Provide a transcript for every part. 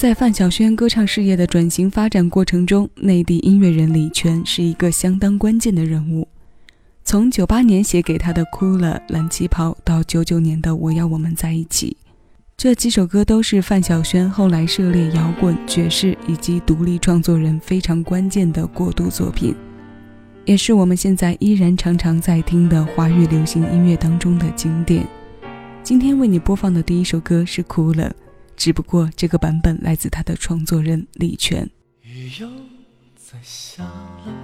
在范晓萱歌唱事业的转型发展过程中，内地音乐人李泉是一个相当关键的人物。从九八年写给他的《哭了》《蓝旗袍》到九九年的《我要我们在一起》，这几首歌都是范晓萱后来涉猎摇滚、爵士以及独立创作人非常关键的过渡作品，也是我们现在依然常常在听的华语流行音乐当中的经典。今天为你播放的第一首歌是《哭了》。只不过这个版本来自他的创作人李泉。雨又在下了，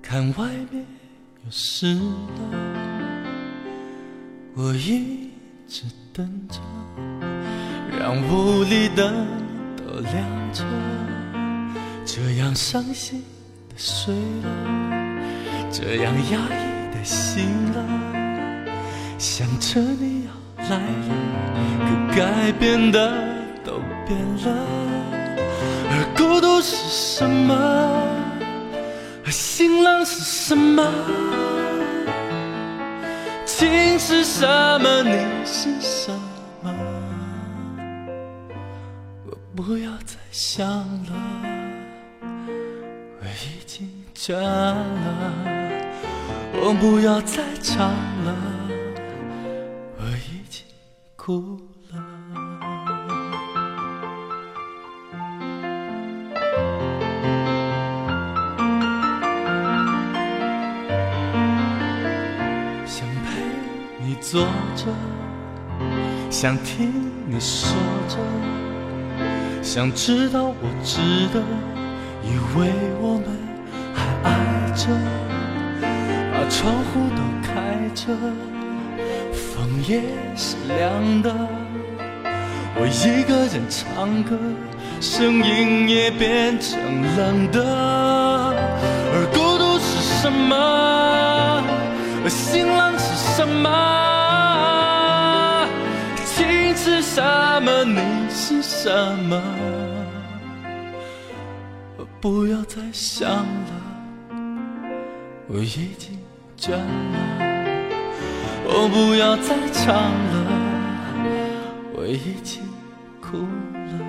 看外面又湿了，我一直等着，让屋里灯都亮着，这样伤心的睡了，这样压抑的醒了，想着你要。来了，可该变的都变了。而孤独是什么？而心冷是什么？情是什么？你是什么？我不要再想了，我已经倦了。我不要再唱了。哭了，想陪你坐着，想听你说着，想知道我值得，以为我们还爱着，把窗户都开着。风也是凉的，我一个人唱歌，声音也变成冷的。而孤独是什么？而心冷是什么？情是什么？你是什么？我不要再想了，我已经倦了。我不要再唱了，我已经哭了。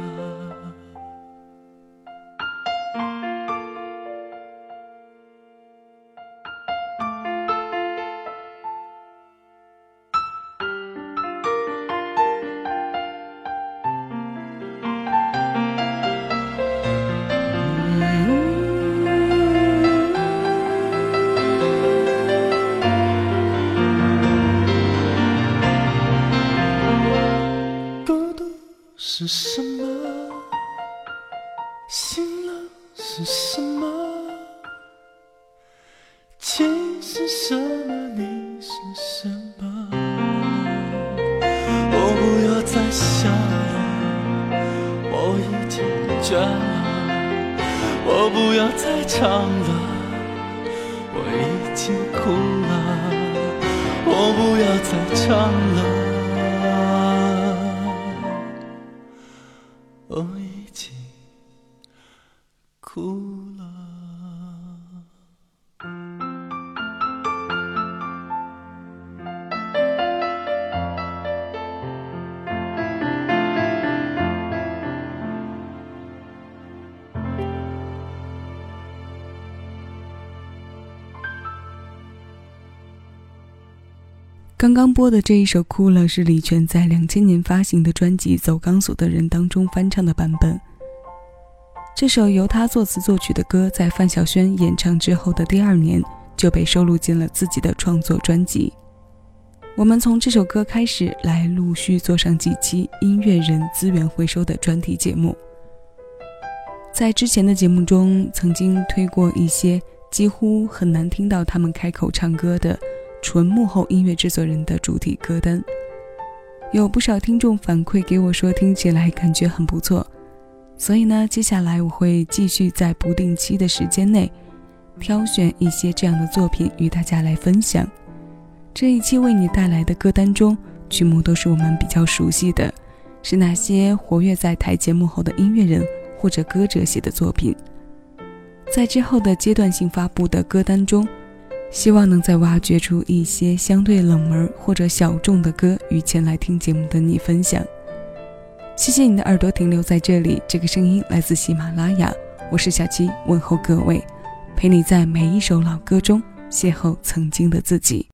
是什么？醒了是什么？情是什么？你是什么？我不要再想了，我已经倦了。我不要再唱了，我已经哭了。我不要再唱了。已经哭了。刚刚播的这一首《哭了》是李泉在两千年发行的专辑《走钢索的人》当中翻唱的版本。这首由他作词作曲的歌，在范晓萱演唱之后的第二年就被收录进了自己的创作专辑。我们从这首歌开始，来陆续做上几期音乐人资源回收的专题节目。在之前的节目中，曾经推过一些几乎很难听到他们开口唱歌的。纯幕后音乐制作人的主题歌单，有不少听众反馈给我说，听起来感觉很不错。所以呢，接下来我会继续在不定期的时间内，挑选一些这样的作品与大家来分享。这一期为你带来的歌单中，曲目都是我们比较熟悉的，是那些活跃在台前幕后的音乐人或者歌者写的作品。在之后的阶段性发布的歌单中，希望能在挖掘出一些相对冷门或者小众的歌，与前来听节目的你分享。谢谢你的耳朵停留在这里，这个声音来自喜马拉雅，我是小七，问候各位，陪你在每一首老歌中邂逅曾经的自己。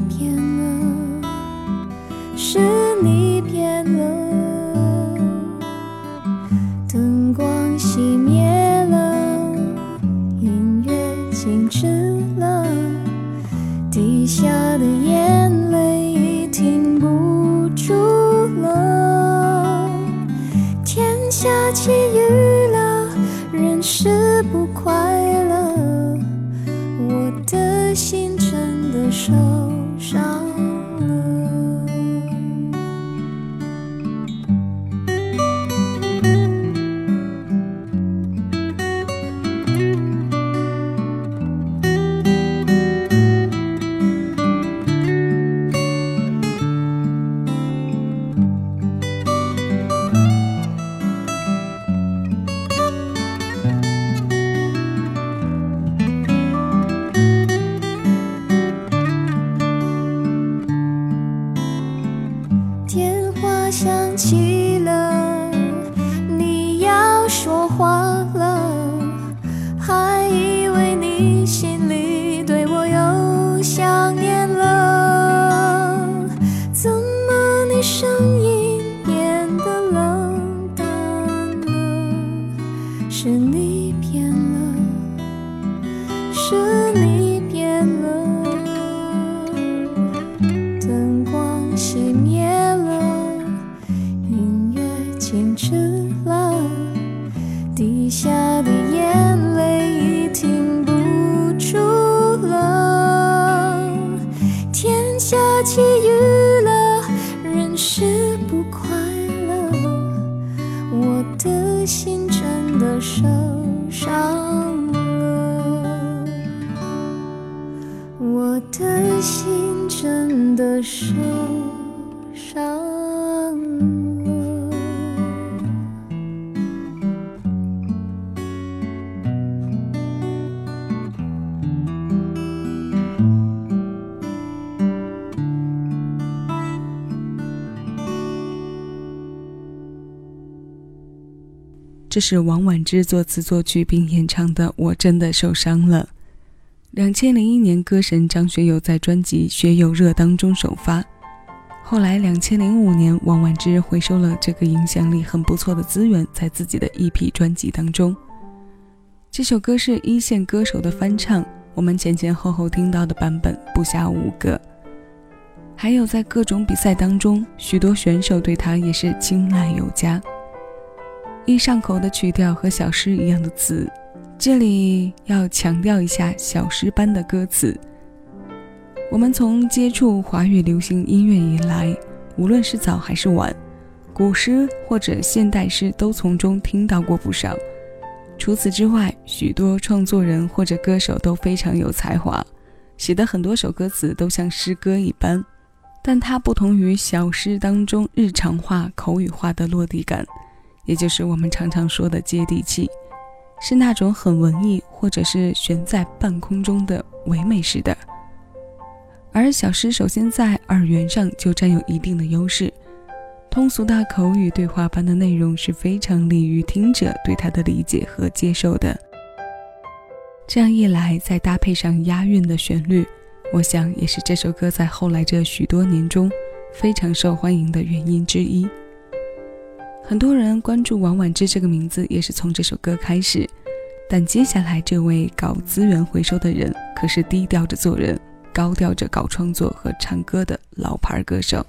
变了，是。这是王婉之作词作曲并演唱的《我真的受伤了》。两千零一年，歌神张学友在专辑《学友热》当中首发。后来，两千零五年，王菀之回收了这个影响力很不错的资源，在自己的一批专辑当中。这首歌是一线歌手的翻唱，我们前前后后听到的版本不下五个。还有在各种比赛当中，许多选手对他也是青睐有加。易上口的曲调和小诗一样的词，这里要强调一下小诗般的歌词。我们从接触华语流行音乐以来，无论是早还是晚，古诗或者现代诗都从中听到过不少。除此之外，许多创作人或者歌手都非常有才华，写的很多首歌词都像诗歌一般，但它不同于小诗当中日常化、口语化的落地感。也就是我们常常说的接地气，是那种很文艺或者是悬在半空中的唯美式的。而小诗首先在耳源上就占有一定的优势，通俗的口语对话般的内容是非常利于听者对它的理解和接受的。这样一来，再搭配上押韵的旋律，我想也是这首歌在后来这许多年中非常受欢迎的原因之一。很多人关注王婉之这个名字，也是从这首歌开始。但接下来这位搞资源回收的人，可是低调着做人。高调着搞创作和唱歌的老牌歌手。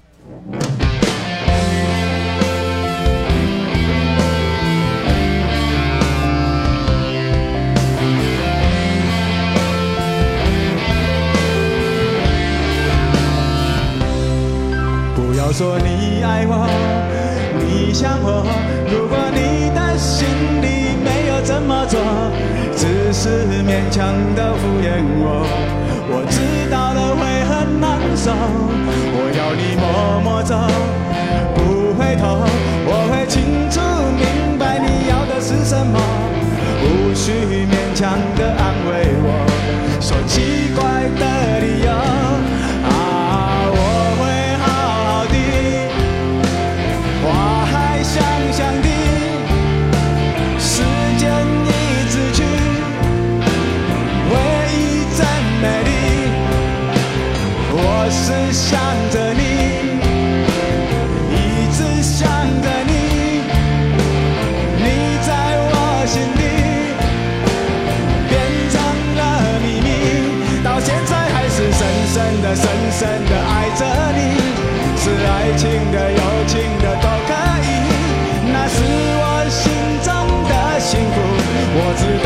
不要说你爱我，想我，如果你的心里没有这么做，只是勉强的敷衍我。我知道了会很难受，我要你默默走，不回头。我会清楚明白你要的是什么，无需勉强的安慰我，说奇怪的我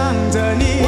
想着你。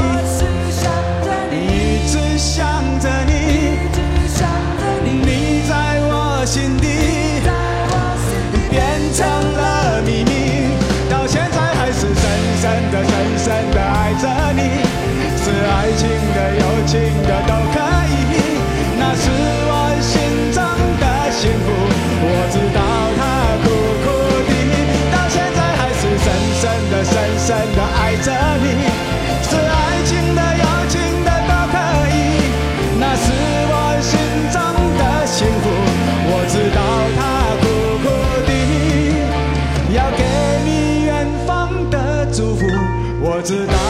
知道。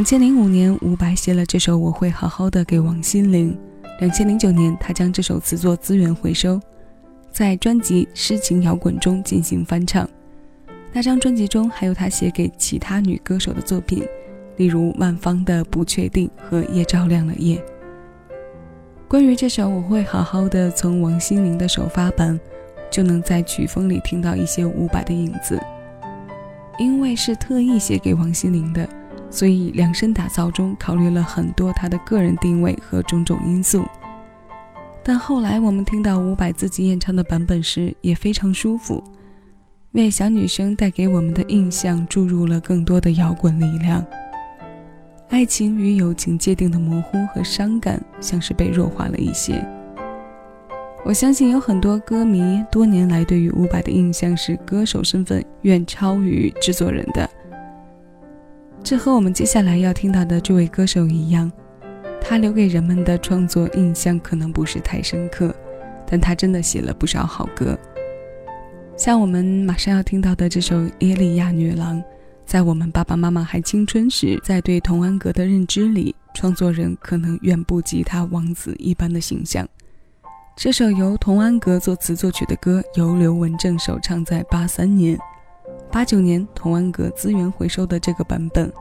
两千零五年，伍佰写了这首《我会好好的》给王心凌。两千零九年，他将这首词作资源回收，在专辑《诗情摇滚》中进行翻唱。那张专辑中还有他写给其他女歌手的作品，例如万芳的《不确定》和《夜照亮了夜》。关于这首《我会好好的》，从王心凌的首发版就能在曲风里听到一些伍佰的影子，因为是特意写给王心凌的。所以量身打造中考虑了很多他的个人定位和种种因素，但后来我们听到伍佰自己演唱的版本时也非常舒服，为小女生带给我们的印象注入了更多的摇滚力量。爱情与友情界定的模糊和伤感像是被弱化了一些。我相信有很多歌迷多年来对于伍佰的印象是歌手身份远超于制作人的。这和我们接下来要听到的这位歌手一样，他留给人们的创作印象可能不是太深刻，但他真的写了不少好歌。像我们马上要听到的这首《耶利亚女郎》，在我们爸爸妈妈还青春时，在对童安格的认知里，创作人可能远不及他王子一般的形象。这首由童安格作词作曲的歌，由刘文正首唱，在八三年。八九年，童安格资源回收的这个版本，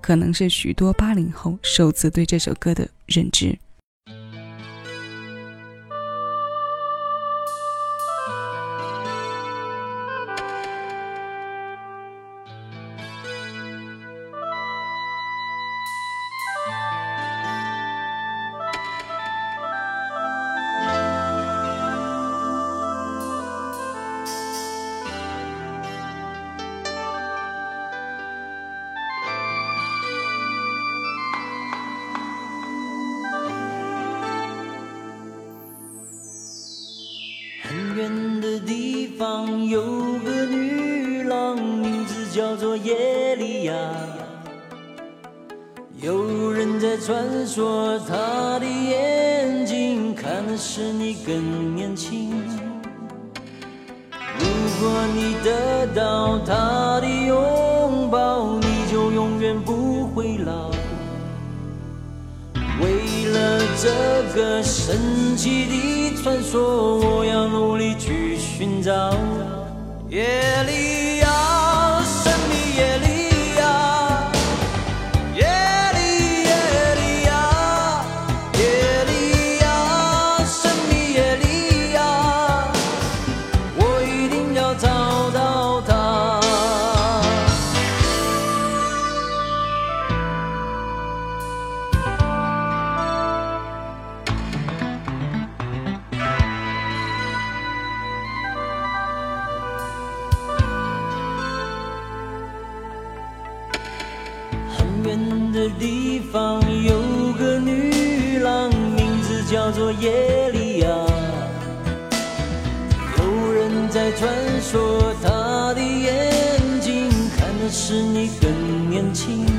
可能是许多八零后首次对这首歌的认知。远的地方有个女郎，名字叫做耶利亚。有人在传说，她的眼睛看的使你更年轻。如果你得到她的拥抱，这个神奇的传说，我要努力去寻找。夜里。是你更年轻。